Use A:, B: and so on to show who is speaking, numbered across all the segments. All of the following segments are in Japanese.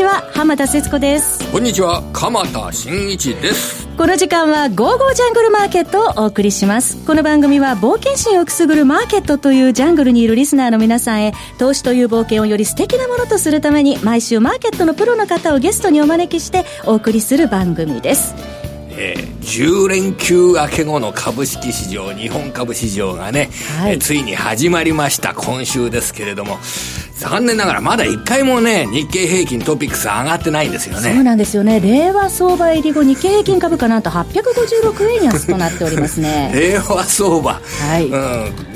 A: ちは浜田節子です。
B: こんにちは鎌田新一です。
A: この時間は「ゴーゴージャングルマーケット」をお送りします。この番組は冒険心をくすぐるマーケットというジャングルにいるリスナーの皆さんへ投資という冒険をより素敵なものとするために毎週マーケットのプロの方をゲストにお招きしてお送りする番組です。
B: えー、10連休明け後の株式市場、日本株市場がね、はい、えー、ついに始まりました、今週ですけれども、残念ながらまだ一回もね、日経平均トピックス上がってないんですよね。
A: そうなんですよね。令和相場入り後、日経平均株価なんと856円安となっておりますね。
B: 令和相場。はい。う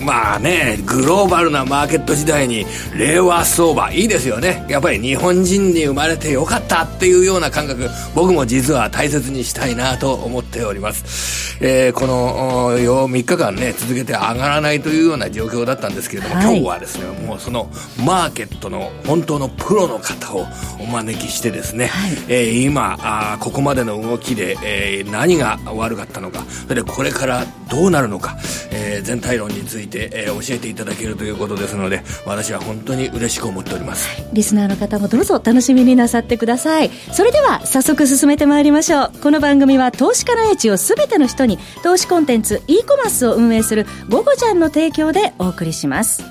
B: ん。まあね、グローバルなマーケット時代に、令和相場、いいですよね。やっぱり日本人に生まれてよかったっていうような感覚、僕も実は大切にしたいなと思っております。えー、この、3日間ね、続けて上がらないというような状況だったんですけれども、はい、今日はですね、もうその、マーケットの本当のプロの方をお招きしてですね、はい、えー、今あここまでの動きで、えー、何が悪かったのかそれでこれからどうなるのか、えー、全体論について、えー、教えていただけるということですので私は本当に嬉しく思っております。
A: リスナーの方もどうぞ楽しみになさってください。それでは早速進めてまいりましょう。この番組は投資家の英知を全ての人に投資コンテンツ e コマースを運営する「ゴゴちゃん」の提供でお送りします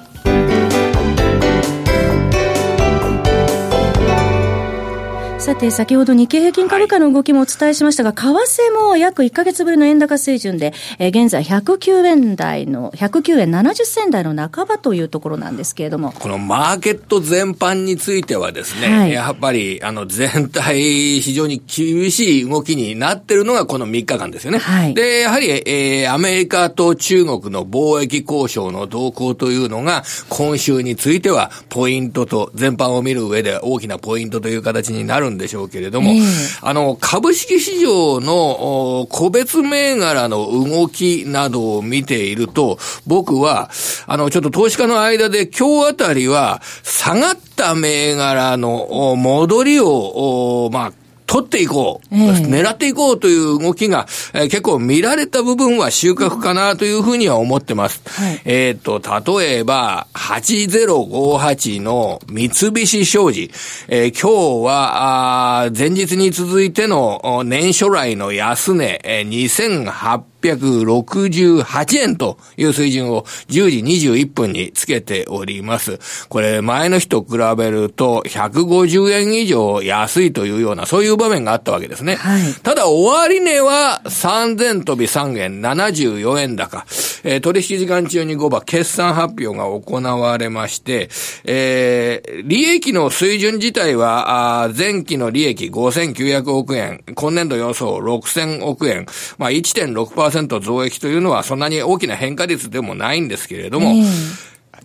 A: さて、先ほど日経平均株価の動きもお伝えしましたが、為替も約1か月ぶりの円高水準で、えー、現在109円台の、109円70銭台の半ばというところなんですけれども。
B: このマーケット全般についてはですね、はい、やっぱり、あの、全体、非常に厳しい動きになってるのがこの3日間ですよね。はい、で、やはり、えー、アメリカと中国の貿易交渉の動向というのが、今週については、ポイントと、全般を見る上で大きなポイントという形になるんでしょうけれども、えー、あの、株式市場の個別銘柄の動きなどを見ていると、僕は、あの、ちょっと投資家の間で今日あたりは、下がった銘柄の戻りを、まあ、取っていこう、えー、狙っていこうという動きが、えー、結構見られた部分は収穫かなというふうには思ってます。はい、えっ、と、例えば、8058の三菱商事。えー、今日は、あ前日に続いての年初来の安値、えー、2800 668円という水準を10時21分につけております。これ前の日と比べると150円以上安いというようなそういう場面があったわけですね。はい、ただ終値は3000飛び3円74円高。えー、取引時間中に5番決算発表が行われまして、えー、利益の水準自体は、あ前期の利益5900億円、今年度予想6000億円、まあ1.6% 1%増益というのはそんなに大きな変化率でもないんですけれども、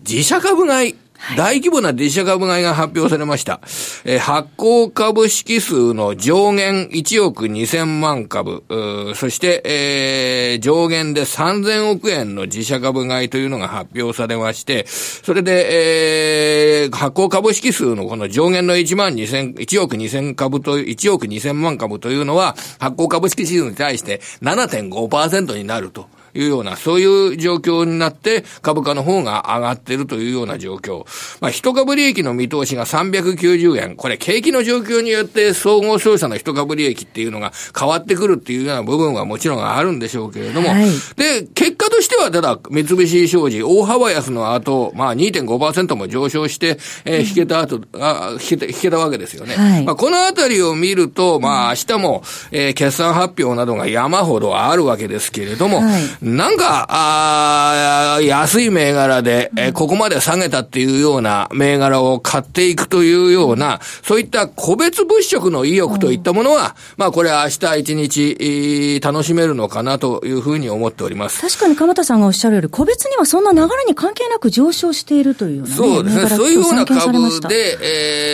B: 自社株買い、大規模な自社株買いが発表されました。えー、発行株式数の上限1億2000万株、そして、えー、上限で3000億円の自社株買いというのが発表されまして、それで、えー、発行株式数のこの上限の1万2000、1億2000株と、1億2000万株というのは、発行株式数に対して7.5%になると。いうような、そういう状況になって株価の方が上がっているというような状況。まあ、一株利益の見通しが390円。これ、景気の状況によって総合商社の一株利益っていうのが変わってくるっていうような部分はもちろんあるんでしょうけれども、はい、で、結果としては、ただ、三菱商事、大幅安の後、まあ2.5%も上昇して、えー、引けた後、あ引けた、引けたわけですよね。はい、まあ、このあたりを見ると、まあ、明日も、えー、決算発表などが山ほどあるわけですけれども、はいなんか、あ安い銘柄で、えここまで下げたっていうような銘柄を買っていくというような、そういった個別物色の意欲といったものは、まあこれは明日一日、楽しめるのかなというふうに思っております。
A: 確かに鎌田さんがおっしゃるより、個別にはそんな流れに関係なく上昇しているというような、ね、
B: そうですね。そういうような株で、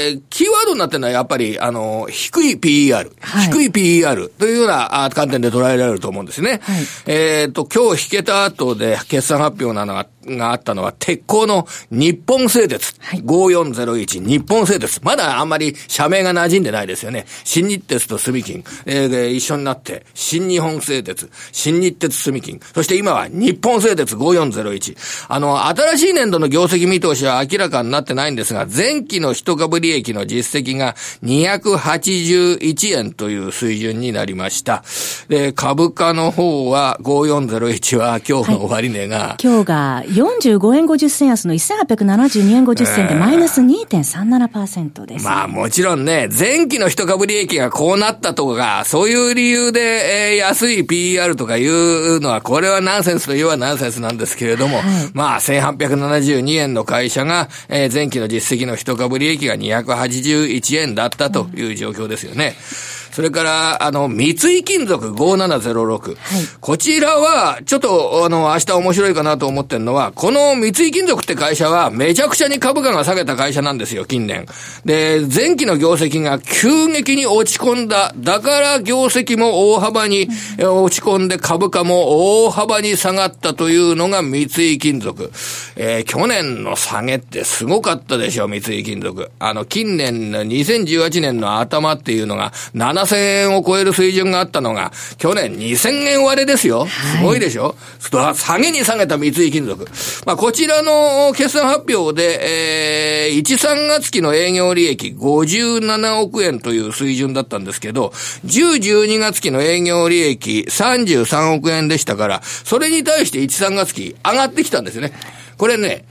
B: えー、キーワードになってるのはやっぱり、あの、低い PER、はい、低い PER というような観点で捉えられると思うんですね。はい、えっ、ー、と、今日引けた後で決算発表なのが、があったのは、鉄鋼の日本製鉄。はい、5401日本製鉄。まだあんまり社名が馴染んでないですよね。新日鉄と住金、えー、一緒になって、新日本製鉄、新日鉄住金、そして今は日本製鉄5401。あの、新しい年度の業績見通しは明らかになってないんですが、前期の一株利益の実績が281円という水準になりました。で、株価の方は5401は今日の終値が、は
A: い、今日が45円50銭安の1872円50銭でマイナス2.37%です、
B: まあもちろんね、前期の一株利益がこうなったとか、そういう理由で、えー、安い PER とかいうのは、これはナンセンスといえばナンセンスなんですけれども、はい、まあ1872円の会社が、えー、前期の実績の一株利益が281円だったという状況ですよね。うんそれから、あの、三井金属5706。はい、こちらは、ちょっと、あの、明日面白いかなと思ってるのは、この三井金属って会社は、めちゃくちゃに株価が下げた会社なんですよ、近年。で、前期の業績が急激に落ち込んだ。だから業績も大幅に落ち込んで株価も大幅に下がったというのが三井金属。えー、去年の下げってすごかったでしょ、三井金属。あの、近年の2018年の頭っていうのが、7 7000円を超える水準があったのが、去年2000円割れですよ。すごいでしょ、はい、下げに下げた三井金属。まあ、こちらの決算発表で、えー、1、3月期の営業利益57億円という水準だったんですけど、10、12月期の営業利益33億円でしたから、それに対して1、3月期上がってきたんですよね。これね、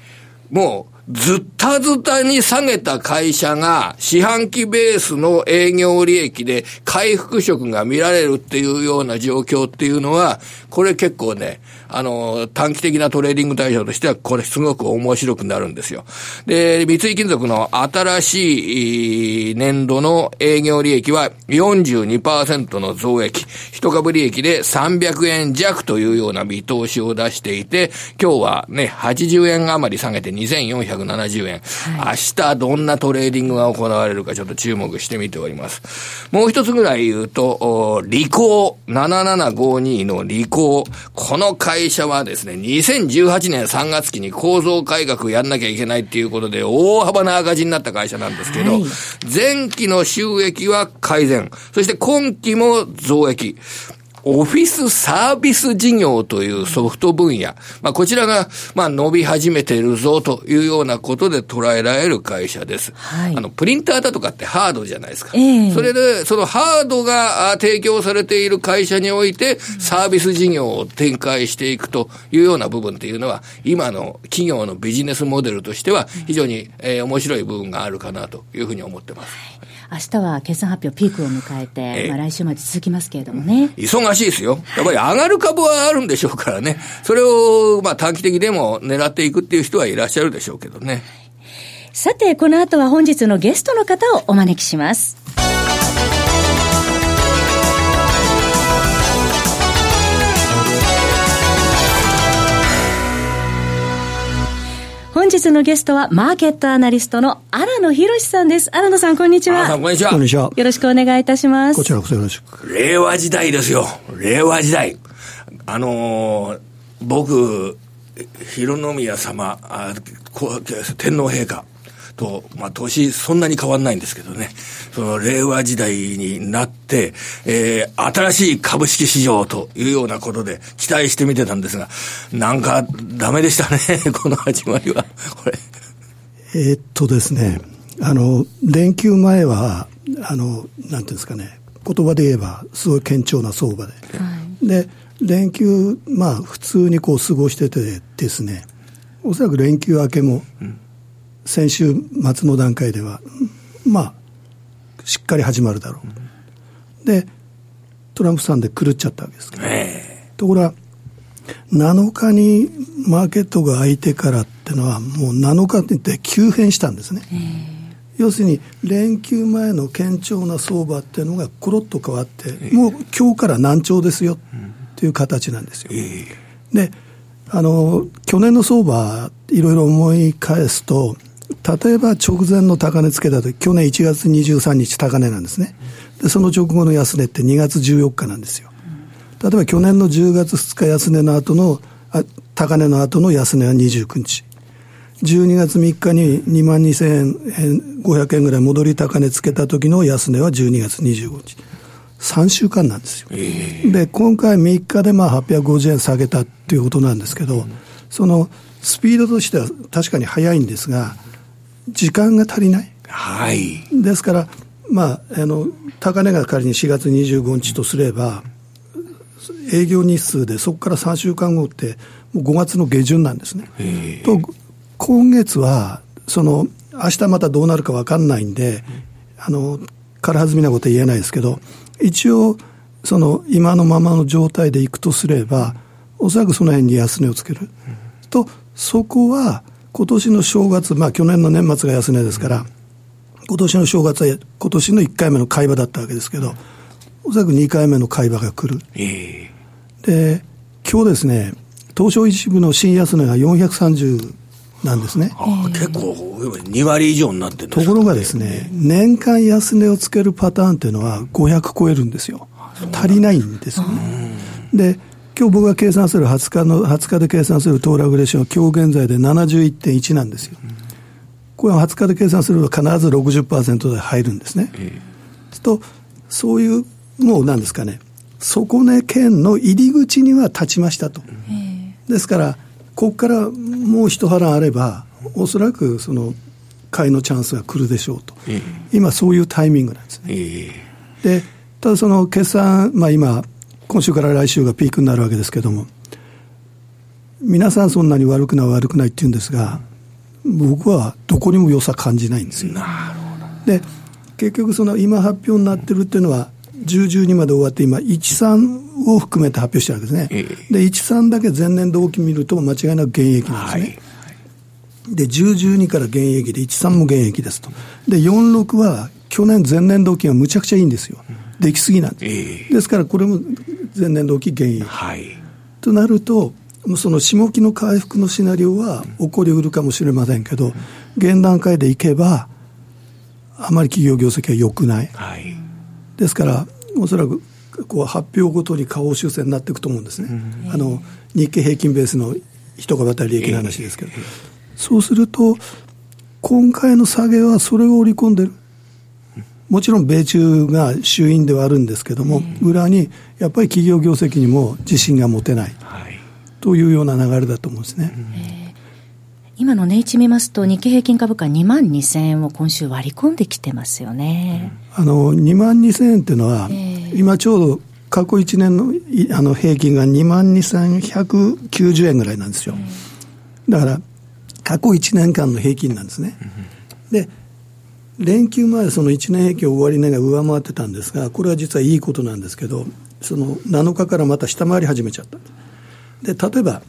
B: もう、ずったずたに下げた会社が四半期ベースの営業利益で回復色が見られるっていうような状況っていうのは、これ結構ね、あの、短期的なトレーディング対象としては、これすごく面白くなるんですよ。で、三井金属の新しい年度の営業利益は42%の増益。一株利益で300円弱というような見通しを出していて、今日はね、80円余り下げて2470円。はい、明日どんなトレーディングが行われるかちょっと注目してみております。もう一つぐらい言うと、リコー、7752のリコー。この会会社はですね、2018年3月期に構造改革やんなきゃいけないっていうことで大幅な赤字になった会社なんですけど、はい、前期の収益は改善、そして今期も増益。オフィスサービス事業というソフト分野。まあ、こちらが、まあ、伸び始めているぞというようなことで捉えられる会社です。はい、あの、プリンターだとかってハードじゃないですか。えー、それで、そのハードが提供されている会社において、サービス事業を展開していくというような部分っていうのは、今の企業のビジネスモデルとしては、非常に、えー、面白い部分があるかなというふうに思ってます。はい
A: 明日は決算発表ピークを迎えて、えまあ来週まで続きますけれどもね。
B: 忙しいですよ。やっぱり上がる株はあるんでしょうからね。それを、まあ短期的でも狙っていくっていう人はいらっしゃるでしょうけどね。
A: さて、この後は本日のゲストの方をお招きします。日のゲストは、マーケットアナリストの荒野博さんです。荒野さん、こんにちは。
B: 荒野さん、こんにちは。
C: こんにちは。
A: よろしくお願いいたします。
C: こちらこそよろしく。
B: 令和時代ですよ。令和時代。あのー、僕、広宮様、あ天皇陛下、と、まあ、年そんなに変わんないんですけどね、その令和時代になって、えー、新しい株式市場というようなことで期待してみてたんですが、なんかダメでしたね、この始まりは、これ。
C: えー、っとですね、あの、連休前は、あの、なんていうんですかね、言葉で言えば、すごい堅調な相場で。はい、で、連休、まあ、普通にこう過ごしててですね、おそらく連休明けも、うん先週末の段階では、まあ、しっかり始まるだろう。で、トランプさんで狂っちゃったわけですけど、ところが、7日にマーケットが開いてからっていうのは、もう7日って急変したんですね。要するに、連休前の堅調な相場っていうのがコロッと変わって、もう今日から難聴ですよっていう形なんですよ。で、あの、去年の相場、いろいろ思い返すと、例えば直前の高値つけたとき、去年1月23日高値なんですね。で、その直後の安値って2月14日なんですよ。例えば去年の10月2日安値の後の、あ高値の後の安値は29日。12月3日に2万2500円ぐらい戻り高値つけた時の安値は12月25日。3週間なんですよ。えー、で、今回3日でまあ850円下げたっていうことなんですけど、うん、そのスピードとしては確かに速いんですが、時間が足りない。
B: はい。
C: ですから、まあ、あの、高値が仮に4月25日とすれば、営業日数でそこから3週間後って、もう5月の下旬なんですね。と、今月は、その、明日またどうなるか分かんないんで、あの、軽はずみなことは言えないですけど、一応、その、今のままの状態でいくとすれば、おそらくその辺に安値をつける。と、そこは、今年の正月、まあ去年の年末が安値ですから、今年の正月は今年の1回目の買い場だったわけですけど、おそらく2回目の買い場が来る。えー、で、今日ですね、東証一部の新安値が430なんですね。
B: 結構、2割以上になってる、
C: ね、ところがですね、年間安値をつけるパターンっていうのは500超えるんですよ。足りないんですよね。で、今日僕が計算する20日の、20日で計算するトーラグレーションは今日現在で71.1なんですよ。これは20日で計算すると必ず60%で入るんですね。えー、と、そういう、もうなんですかね、底値圏の入り口には立ちましたと。ですから、ここからもう一腹あれば、おそらくその買いのチャンスが来るでしょうと、えー、今、そういうタイミングなんですね。えー、でただその決算、まあ、今、今週から来週がピークになるわけですけれども、皆さんそんなに悪くない悪くないって言うんですが、僕はどこにも良さ感じないんですよ。なるほど。で、結局その今発表になってるっていうのは、10、12まで終わって今、1、3を含めて発表してるわけですね。えー、で、1、3だけ前年同期見ると間違いなく現役なんですね。はいで、10、12から現役で、1、3も現役ですと。で、4、6は去年前年同期がむちゃくちゃいいんですよ。できすぎなんです。えー、ですから、これも前年同期現役。はい、となると、その下期の回復のシナリオは起こりうるかもしれませんけど、現段階でいけば、あまり企業業績は良くない。はい、ですから、おそらくこう発表ごとに下方修正になっていくと思うんですね。あの日経平均ベースの人がまた利益の話ですけど、そうすると、今回の下げはそれを織り込んでる。もちろん米中が衆院ではあるんですけども、裏にやっぱり企業業績にも自信が持てない、はい、というような流れだと思うんですね。
A: 今の値打ち見ますと、日経平均株価2万2000円を今週割り込んできてますよね。
C: あの、2万2000円っていうのは、今ちょうど過去1年のあの平均が2万2190円ぐらいなんですよ。だから、過去1年間の平均なんですね。で、連休前、その1年平均終わり値が上回ってたんですが、これは実はいいことなんですけど、その7日からまた下回り始めちゃった。で、例えば、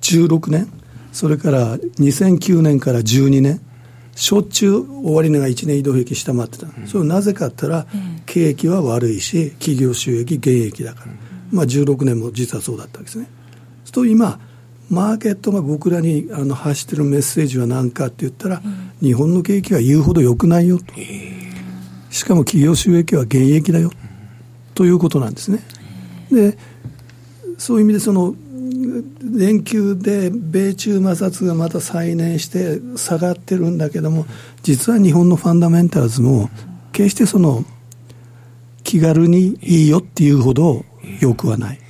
C: 16年、それから2009年から12年、しょっちゅう終値が1年移動平均下回ってた、うん、それはなぜかって言ったら、景気は悪いし、企業収益減益だから、まあ、16年も実はそうだったわけですね。と今、マーケットが僕らにあの発してるメッセージは何かって言ったら、うん、日本の景気は言うほど良くないよと、しかも企業収益は減益だよ、ということなんですね。でそういう意味でその連休で米中摩擦がまた再燃して下がってるんだけども実は日本のファンダメンタルズも決してその気軽にいいよっていうほどよくはない。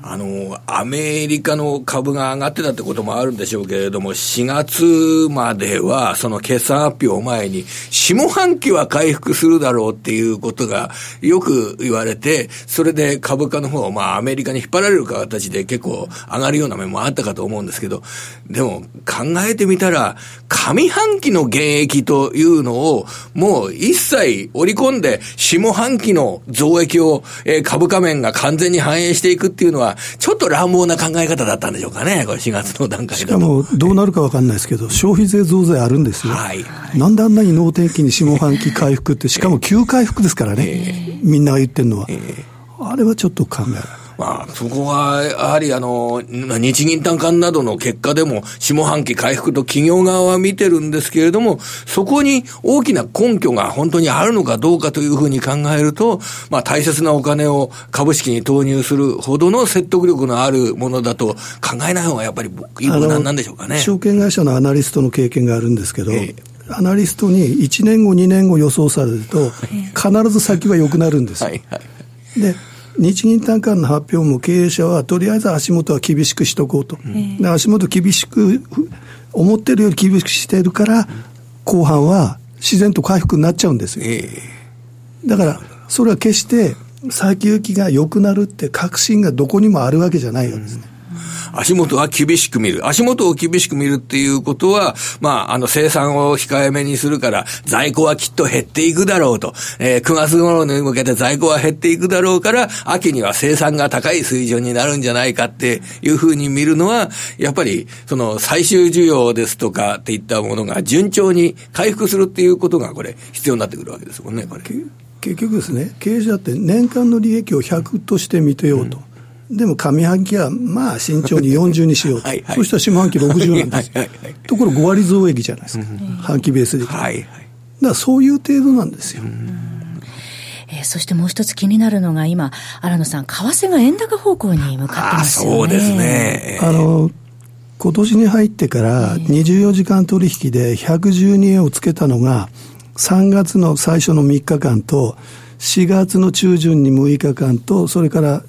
B: あの、アメリカの株が上がってたってこともあるんでしょうけれども、4月までは、その決算発表を前に、下半期は回復するだろうっていうことがよく言われて、それで株価の方、まあアメリカに引っ張られる形で結構上がるような面もあったかと思うんですけど、でも考えてみたら、上半期の減益というのを、もう一切織り込んで、下半期の増益を、え、株価面が完全に反映していくっていうのは、ちょっと乱暴な考え方だったんでしょうかね、これ4月の段階
C: しかも、どうなるか分かんないですけど、消費税増税あるんですよ。はい。なんであんなに能天気に下半期回復って、しかも急回復ですからね、えー、みんなが言ってるのは。えー、あれはちょっと考えられない。
B: まあ、そこは、やはりあの、日銀短観などの結果でも、下半期回復と企業側は見てるんですけれども、そこに大きな根拠が本当にあるのかどうかというふうに考えると、まあ、大切なお金を株式に投入するほどの説得力のあるものだと考えない方がやっぱり無難なんでしょうかね。
C: 証券会社のアナリストの経験があるんですけど、えー、アナリストに1年後、2年後予想されると、必ず先は良くなるんですよ。はいはい、で日銀短観の発表も経営者はとりあえず足元は厳しくしとこうと、で足元厳しく、思ってるより厳しくしてるから、後半は自然と回復になっちゃうんですよ。だから、それは決して先行きが良くなるって確信がどこにもあるわけじゃないわけですね。
B: 足元は厳しく見る。足元を厳しく見るっていうことは、まあ、あの、生産を控えめにするから、在庫はきっと減っていくだろうと。えー、9月頃に向けて在庫は減っていくだろうから、秋には生産が高い水準になるんじゃないかっていうふうに見るのは、やっぱり、その、最終需要ですとかっていったものが順調に回復するっていうことが、これ、必要になってくるわけですもんね、これ。
C: 結局ですね、経営者って年間の利益を100として見てようと。うんでも上半期はまあ慎重に40にしようと、はいはい、そしたら下半期60なんですよ、はいはいはい、ところ5割増益じゃないですか、半期ベースで、はいはい、だからそういう程度なんですよ。
A: えー、そしてもう一つ気になるのが今、新野さん、為替が円高方向に向かってますよね。
B: そうですね。
C: あの今年に入ってから24時間取引で112円をつけたのが、3月の最初の3日間と、4月の中旬に6日間と、それから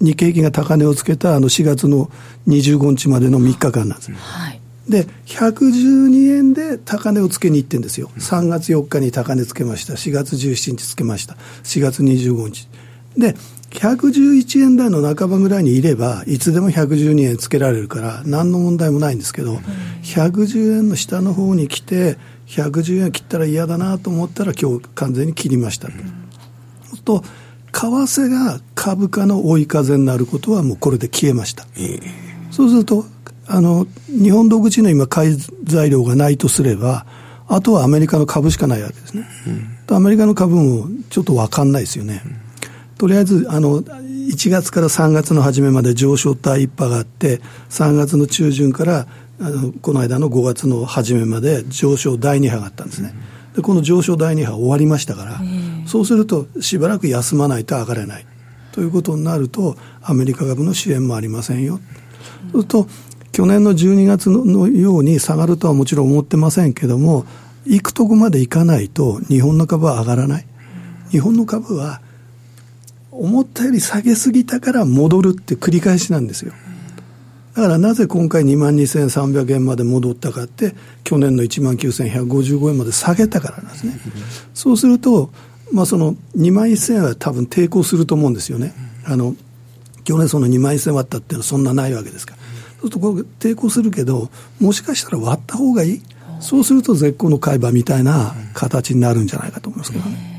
C: 日経平均が高値をつけたあの4月の25日までの3日間なんです。はい、で、112円で高値をつけに行ってんですよ。3月4日に高値つけました。4月17日つけました。4月25日。で、111円台の半ばぐらいにいれば、いつでも112円つけられるから、何の問題もないんですけど、110円の下の方に来て、110円切ったら嫌だなと思ったら、今日完全に切りました。うん、と為替が株価の追い風になることはもうこれで消えました。えー、そうすると、あの、日本独自の今買い材料がないとすれば、あとはアメリカの株しかないわけですね。うん、アメリカの株もちょっと分かんないですよね。うん、とりあえず、あの、1月から3月の初めまで上昇第一波があって、3月の中旬からあのこの間の5月の初めまで上昇第2波があったんですね。うんでこの上昇第2波終わりましたから、そうするとしばらく休まないと上がれない。ということになるとアメリカ株の支援もありませんよ、そうすると去年の12月のように下がるとはもちろん思ってませんけども行くとこまで行かないと日本の株は上がらない、日本の株は思ったより下げすぎたから戻るって繰り返しなんですよ。だからなぜ今回2万2300円まで戻ったかって、去年の1万9155円まで下げたからなんですね。そうすると、まあ、その2万1000円は多分抵抗すると思うんですよね。あの去年その2万1000円割ったっていうのはそんなないわけですから。そうするとこ抵抗するけど、もしかしたら割った方がいい。そうすると絶好の買い場みたいな形になるんじゃないかと思いますけどね。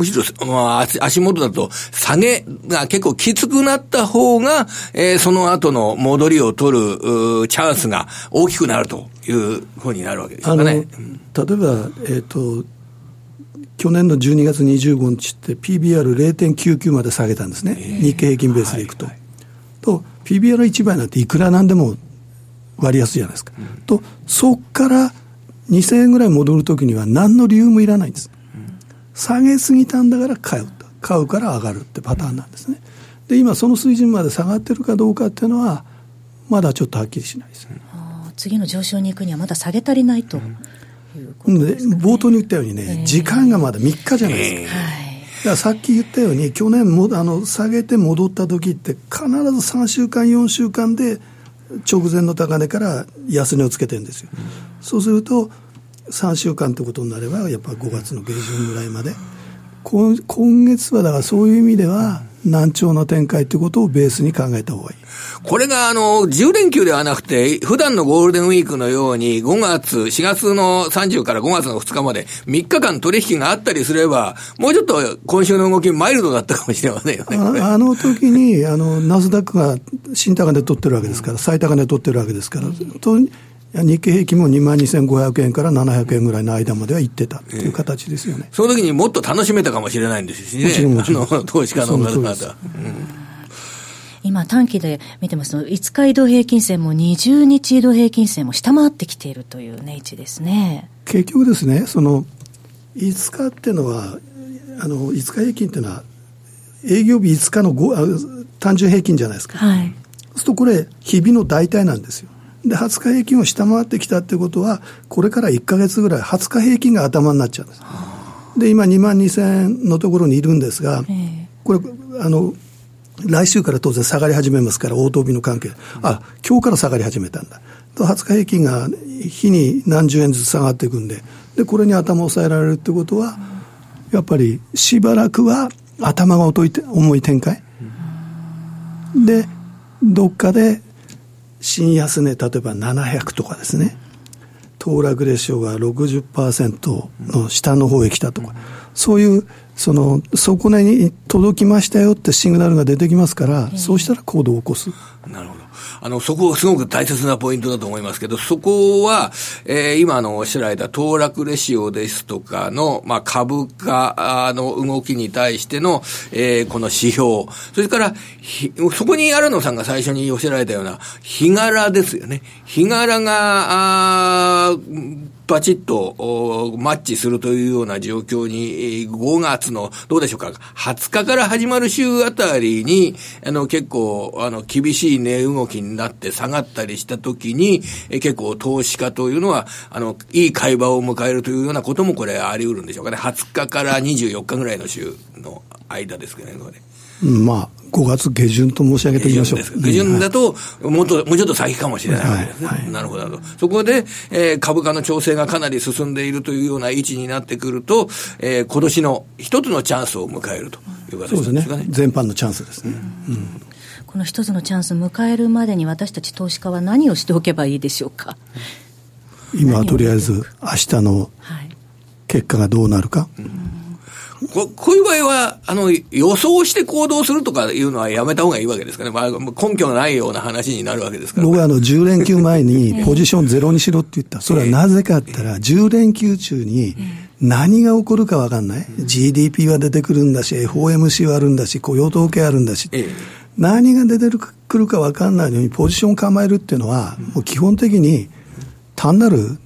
B: むしろ、まあ、足元だと下げが結構きつくなった方が、えー、その後の戻りを取るチャンスが大きくなるというふうになるわけですかね。例えば、えっ、
C: ー、と、去年の12月25日って PBR0.99 まで下げたんですね。日経平均ベースでいくと。はいはい、と、PBR1 倍なんていくらなんでも割安じゃないですか。うん、と、そこから2000円ぐらい戻るときには何の理由もいらないんです。下げすぎたんだから買うと。買うから上がるってパターンなんですね。で、今その水準まで下がってるかどうかっていうのは、まだちょっとはっきりしないです、ね、
A: 次の上昇に行くにはまだ下げ足りないと、
C: うん、で、冒頭に言ったようにね、時間がまだ3日じゃないですか。だからさっき言ったように、去年もあの下げて戻った時って、必ず3週間、4週間で直前の高値から安値をつけてるんですよ。そうすると、3週間ということになれば、やっぱり5月の下旬ぐらいまで、今今月はだからそういう意味では、難聴の展開ということをベースに考えた方がいい。
B: これがあの、10連休ではなくて、普段のゴールデンウィークのように、5月、4月の30から5月の2日まで、3日間取引があったりすれば、もうちょっと今週の動きマイルドだったかもしれませんよね。
C: あの時に、あの、ナスダックが新高値取ってるわけですから、最高値取ってるわけですから、日経平均も2万2500円から700円ぐらいの間までは行ってたっていう形ですよね、
B: えー、その時にもっと楽しめたかもしれないんですしね、もちろんもちろん投資家の方々。
A: 今、短期で見てますと、5日移動平均線も20日移動平均線も下回ってきているという値位置ですね。
C: 結局ですね、その5日っていうのは、あの5日平均っていうのは、営業日5日の単純平均じゃないですか。はい。そうするとこれ、日々の大体なんですよ。で、20日平均を下回ってきたってことは、これから1か月ぐらい、20日平均が頭になっちゃうんです。で、今2万2000円のところにいるんですが、これ、あの、来週から当然下がり始めますから、応答日の関係。あ、今日から下がり始めたんだ。と、20日平均が日に何十円ずつ下がっていくんで、で、これに頭を押さえられるってことは、やっぱりしばらくは頭が重い展開。で、どっかで新安値、例えば700とかですね、騰落レシオが60%の下の方へ来たとか、そういう、その、底根に届きましたよってシグナルが出てきますから、そうしたら行動を起こす。
B: なるほど。あの、そこ、すごく大切なポイントだと思いますけど、そこは、えー、今のおっしゃられた騰落レシオですとかの、まあ、株価の動きに対しての、えー、この指標、それから、そこに新野さんが最初におっしゃられたような、日柄ですよね。日柄が、あバチッとマッチするというような状況に、5月の、どうでしょうか、20日から始まる週あたりに、あの、結構、あの、厳しい値動きになって下がったりしたときに、結構投資家というのは、あの、いい会話を迎えるというようなこともこれあり得るんでしょうかね。20日から24日ぐらいの週の間ですけどね、これ。
C: まあ、5月下旬と申し上げておきましょう。
B: 下旬だと、もっと、もうちょっと先かもしれないですね。はいはい、なるほど。そこで、えー、株価の調整がかなり進んでいるというような位置になってくると、えー、今年の一つのチャンスを迎えるという形ですね。そうですね。
C: 全般のチャンスですね。うん、うん
A: この一つのチャンス迎えるまでに私たち投資家は何をしておけばいいでしょうか
C: 今はとりあえず明日の結果がどうなるか、うん
B: ここういう場合は、あの、予想して行動するとかいうのはやめた方がいいわけですかね。まあ、根拠のないような話になるわけですから、
C: 僕はあの、10連休前にポジションゼロにしろって言った。それはなぜかって言ったら、10連休中に何が起こるかわかんない。GDP は出てくるんだし、FOMC はあるんだし、雇用統計あるんだし。何が出てくるかわかんないのに、ポジション構えるっていうのは、もう基本的に単なる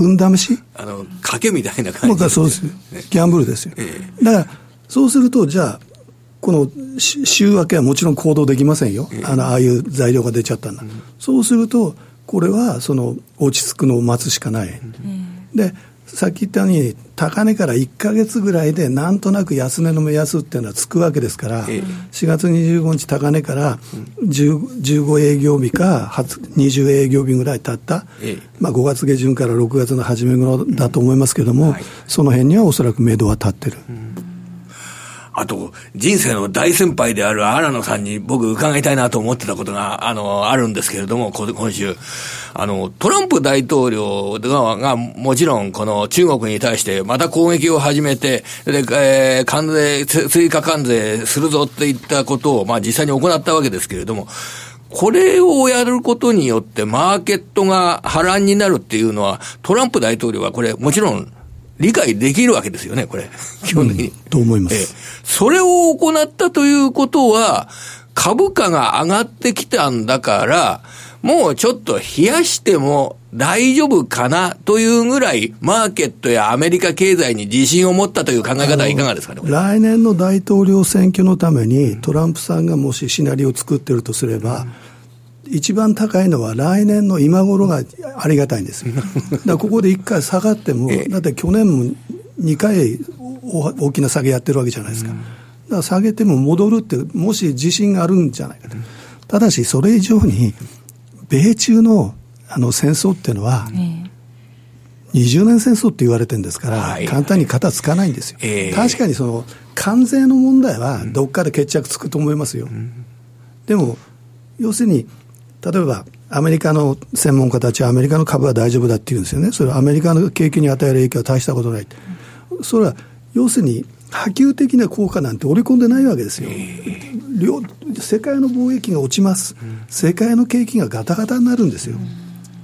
C: 運試し？
B: あの、賭けみたいな感じ、
C: 僕はそうです。ギャンブルですよ。ええ、だから、そうすると、じゃあ、この週明けはもちろん行動できませんよ。え、あの、ああいう材料が出ちゃったんだ。うん、そうすると、これは、その、落ち着くのを待つしかない。うん、で、さっき言ったように、高値から1か月ぐらいで、なんとなく安値の目安っていうのはつくわけですから、え4月25日高値から15営業日か20営業日ぐらい経った、えまあ、5月下旬から6月の初め頃だと思いますけれども、うん。はい、その辺にはおそらく目処は立ってる。うん
B: あと、人生の大先輩である荒野さんに僕伺いたいなと思ってたことが、あの、あるんですけれども、今週。あの、トランプ大統領が、がもちろん、この中国に対してまた攻撃を始めて、で、えー、関税、追加関税するぞっていったことを、まあ実際に行ったわけですけれども、これをやることによってマーケットが波乱になるっていうのは、トランプ大統領はこれ、もちろん理解できるわけですよね、これ。基本的に。うん、
C: と思います。え
B: それを行ったということは、株価が上がってきたんだから、もうちょっと冷やしても大丈夫かなというぐらい、マーケットやアメリカ経済に自信を持ったという考え方はいかがですかね、
C: 来年の大統領選挙のために、トランプさんがもしシナリオを作ってるとすれば、うん一番高いのは来年の今頃がありがたいんですよ。だここで1回下がっても、だって去年も2回大きな下げやってるわけじゃないですか。だから下げても戻るって、もし自信があるんじゃないかと。ただし、それ以上に、米中のあの戦争っていうのは、20年戦争って言われてるんですから、簡単に肩つかないんですよ。確かにその関税の問題はどっかで決着つくと思いますよ。でも、要するに、例えば、アメリカの専門家たちはアメリカの株は大丈夫だって言うんですよね。それはアメリカの景気に与える影響は大したことない。それは、要するに、波及的な効果なんて織り込んでないわけですよ。両世界の貿易が落ちます。世界の景気がガタガタになるんですよ。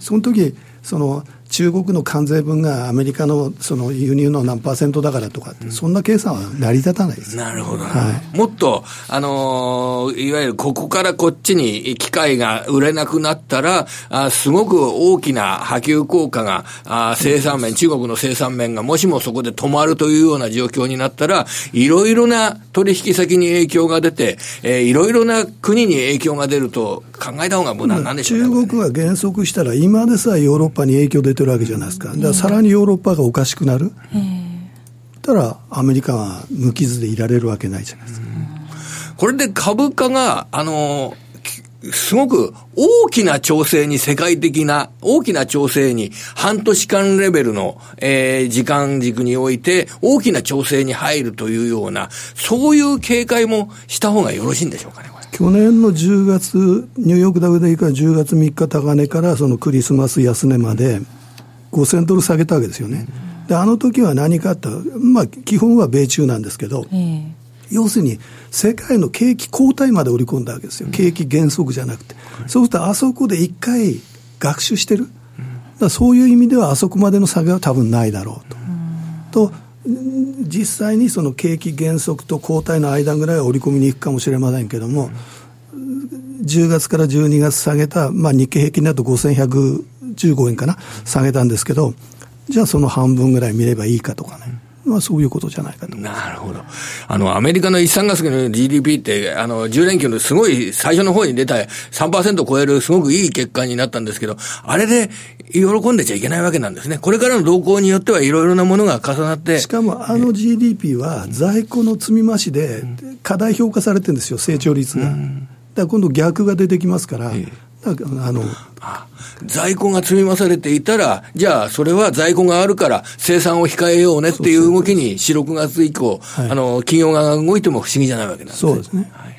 C: その時、その、中国の関税分がアメリカのその輸入の何パーセントだからとかって、そんな計算は成り立たないです。
B: なるほど。はい、もっと、あのー、いわゆるここからこっちに機械が売れなくなったら、あすごく大きな波及効果が、あ生産面、中国の生産面がもしもそこで止まるというような状況になったら、いろいろな取引先に影響が出て、えー、いろいろな国に影響が出ると考えた方が無難なんでしょう、
C: ね、中国が減速したら、今でさえヨーロッパに影響出てるわけじゃないですか。だからさらにヨーロッパがおかしくなる。たらアメリカは無傷でいられるわけないじゃないですか。
B: これで株価が、あの、すごく大きな調整に、世界的な大きな調整に、半年間レベルの、えー、時間軸において、大きな調整に入るというような、そういう警戒もした方がよろしいんでしょうかね、
C: 去年の10月、ニューヨークダウでいいから10月3日高値からそのクリスマス安値まで5000ドル下げたわけですよね。で、あの時は何かあった、まあ、基本は米中なんですけど、えー要するに世界の景気後退まで織り込んだわけですよ、景気減速じゃなくて、そうするとあそこで一回学習してる、だそういう意味ではあそこまでの差が多分ないだろうと。と実際にその景気減速と後退の間ぐらいは織り込みに行くかもしれませんけども、10月から12月下げた、まあ、日経平均だと5115円かな、下げたんですけど、じゃあその半分ぐらい見ればいいかとかね。まあ、そういうことじゃないかと。
B: なるほど。あの、アメリカの一産月の GDP って、あの、10連休のすごい最初の方に出た3%超えるすごくいい結果になったんですけど、あれで喜んでちゃいけないわけなんですね。これからの動向によってはいろいろなものが重なって。
C: しかも、あの GDP は在庫の積み増しで過大評価されてるんですよ、成長率が。だから今度逆が出てきますから、あの
B: 在庫が積み増されていたら、じゃあ、それは在庫があるから生産を控えようねっていう動きに、4、6月以降、はい、あの企業側が動いても不思議じゃないわけなんですね。そうですね、はい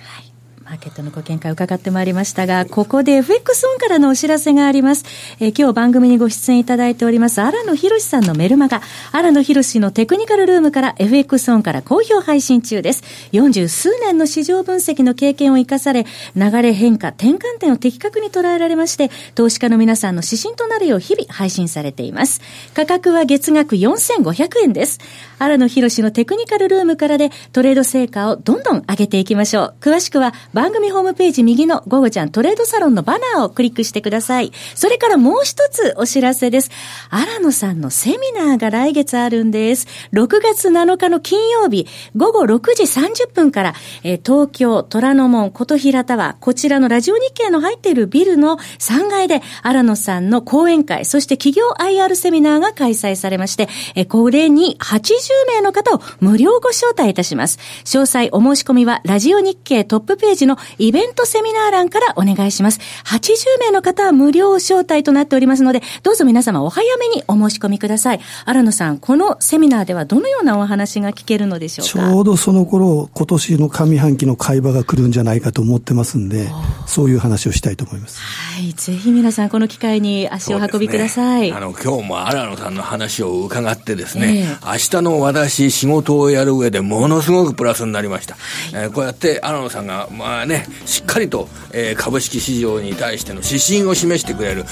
A: マーケットのご見解を伺ってまいりましたが、ここで FX オンからのお知らせがあります。え、今日番組にご出演いただいております、荒野博さんのメルマガ、荒野博のテクニカルルームから FX オンから好評配信中です。40数年の市場分析の経験を生かされ、流れ変化、転換点を的確に捉えられまして、投資家の皆さんの指針となるよう日々配信されています。価格は月額4500円です。荒野博のテクニカルルームからでトレード成果をどんどん上げていきましょう。詳しくは番組ホームページ右のゴゴちゃんトレードサロンのバナーをクリックしてください。それからもう一つお知らせです。荒野さんのセミナーが来月あるんです。6月7日の金曜日、午後6時30分から、えー、東京虎ノ門琴平タワー、こちらのラジオ日経の入っているビルの3階で荒野さんの講演会、そして企業 IR セミナーが開催されまして、えー、これに80名の方を無料ご招待いたします。詳細お申し込みはラジオ日経トップページのイベントセミナー欄からお願いします。80名の方は無料招待となっておりますので、どうぞ皆様お早めにお申し込みください。荒野さん、このセミナーではどのようなお話が聞けるのでしょう
C: か？ちょうどその頃、今年の上半期の会話が来るんじゃないかと思ってますんで、そういう話をしたいと思います。
A: はい。ぜひ皆さん、この機会に足を運びください。ね、
B: あの、今日も荒野さんの話を伺ってですね、えー、明日の私、仕事をやる上でものすごくプラスになりました。はい、えー、こうやって荒野さんが、まあね、しっかりと、えー、株式市場に対しての指針を示してくれる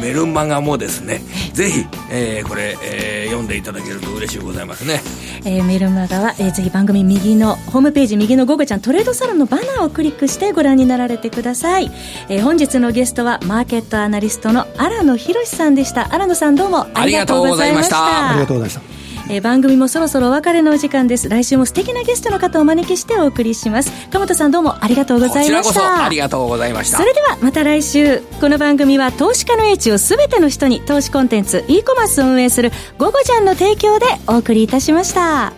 B: メルマガもですね、ぜひ、えー、これ、えー、読んでいただけると嬉しいございますね。
A: えー、メルマガは、えー、ぜひ番組右の、ホームページ右のゴゴちゃんトレードサロンのバナーをクリックしてご覧になられてください。えー、本日のゲストは、マーケットアナリストの荒野博さんでした。荒野さんどうもありがとうございました。
C: ありがとうございました。
A: えー、番組もそろそろお別れのお時間です。来週も素敵なゲストの方をお招きしてお送りします。鎌田さんどうもありがとうございました。
B: ありがとうございました。
A: それではまた来週。この番組は投資家の英知をすべての人に投資コンテンツ e コマースを運営する「ゴゴちゃん」の提供でお送りいたしました